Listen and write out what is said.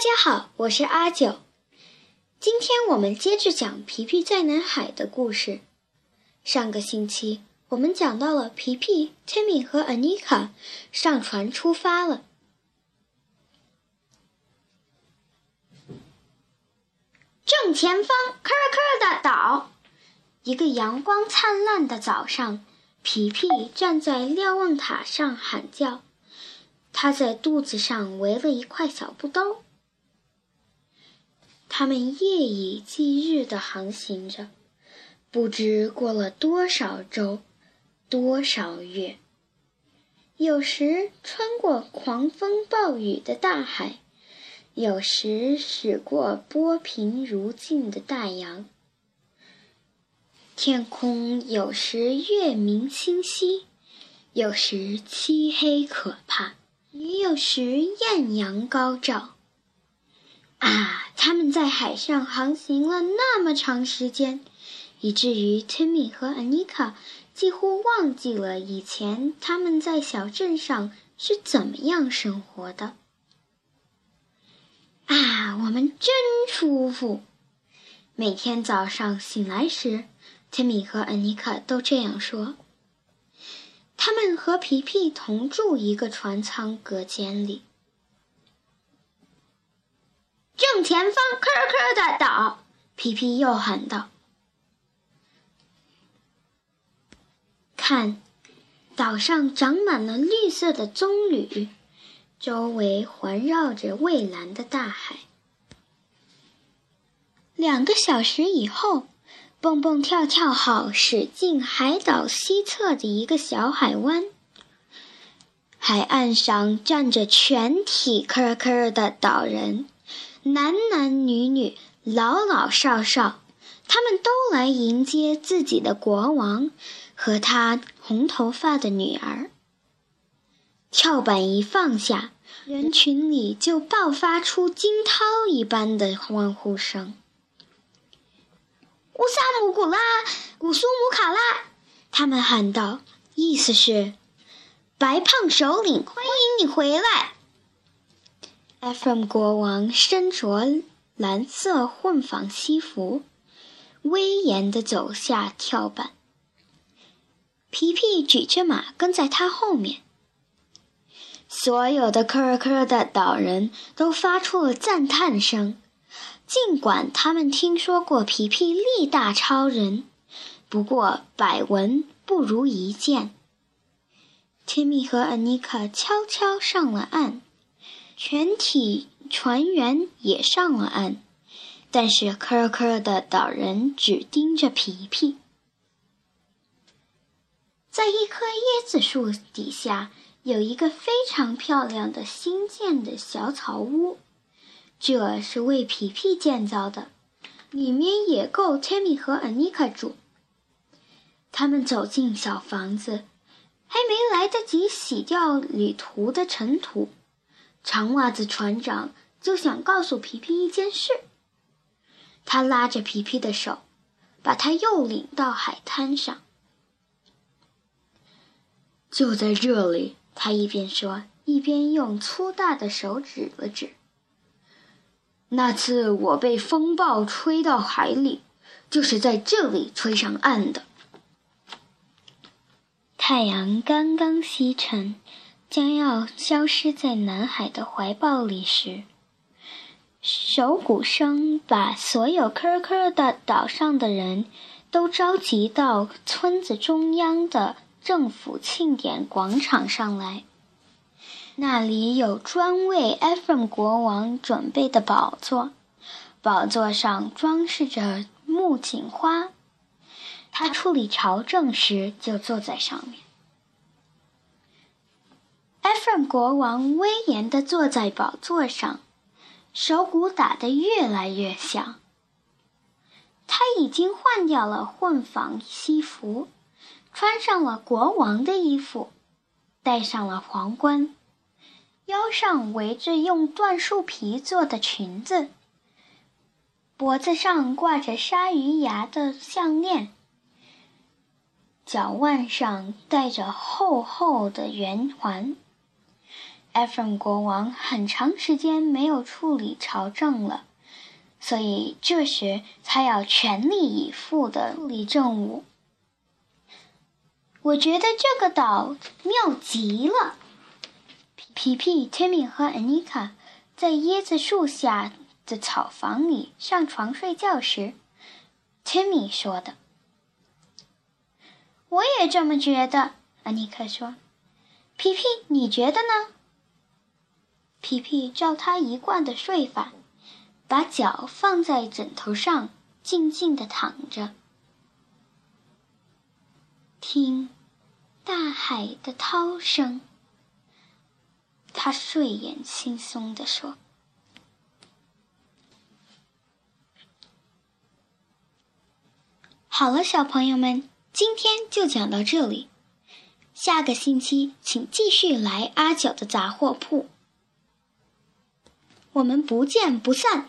大家好，我是阿九。今天我们接着讲皮皮在南海的故事。上个星期我们讲到了皮皮、Timmy 和 Anika 上船出发了。正前方，科科的岛。一个阳光灿烂的早上，皮皮站在瞭望塔上喊叫。他在肚子上围了一块小布兜。他们夜以继日地航行着，不知过了多少周，多少月。有时穿过狂风暴雨的大海，有时驶过波平如镜的大洋。天空有时月明星稀，有时漆黑可怕。也有时艳阳高照。啊，他们在海上航行了那么长时间，以至于 Timmy 和 Anika 几乎忘记了以前他们在小镇上是怎么样生活的。啊，我们真舒服！每天早上醒来时，Timmy 和 Anika 都这样说。他们和皮皮同住一个船舱隔间里。前方，科科的岛，皮皮又喊道：“看，岛上长满了绿色的棕榈，周围环绕着蔚蓝的大海。”两个小时以后。蹦蹦跳跳号驶进海岛西侧的一个小海湾。海岸上站着全体科科的岛人，男男女女，老老少少，他们都来迎接自己的国王和他红头发的女儿。跳板一放下，人群里就爆发出惊涛一般的欢呼声。乌萨姆古拉，古苏姆卡拉，他们喊道，意思是：“白胖首领，欢迎你回来。” Ephraim 国王身着蓝色混纺西服，威严地走下跳板。皮皮举着马跟在他后面。所有的科尔科尔的岛人都发出了赞叹声。尽管他们听说过皮皮力大超人，不过百闻不如一见。Timmy 和 Anika 悄悄上了岸，全体船员也上了岸，但是科科的岛人只盯着皮皮。在一棵椰子树底下，有一个非常漂亮的新建的小草屋。这是为皮皮建造的，里面也够 Timmy 和 Anika 住。他们走进小房子，还没来得及洗掉旅途的尘土，长袜子船长就想告诉皮皮一件事。他拉着皮皮的手，把他又领到海滩上。就在这里，他一边说，一边用粗大的手指了指。那次我被风暴吹到海里，就是在这里吹上岸的。太阳刚刚西沉，将要消失在南海的怀抱里时，手鼓声把所有科科的岛上的人都召集到村子中央的政府庆典广场上来。那里有专为 Ephraim 国王准备的宝座，宝座上装饰着木槿花。他处理朝政时就坐在上面。国王威严地坐在宝座上，手鼓打得越来越响。他已经换掉了混纺西服，穿上了国王的衣服，戴上了皇冠。腰上围着用椴树皮做的裙子，脖子上挂着鲨鱼牙的项链，脚腕上戴着厚厚的圆环，艾弗姆国王很长时间没有处理朝政了，所以这时他要全力以赴的处理政务。我觉得这个岛妙极了。皮皮、Timmy 和 Anika 在椰子树下的草房里上床睡觉时，Timmy 说的。我也这么觉得，安妮克说。皮皮，你觉得呢？皮皮照他一贯的睡法，把脚放在枕头上，静静的躺着，听大海的涛声。他睡眼惺忪地说：“好了，小朋友们。”今天就讲到这里，下个星期请继续来阿九的杂货铺，我们不见不散。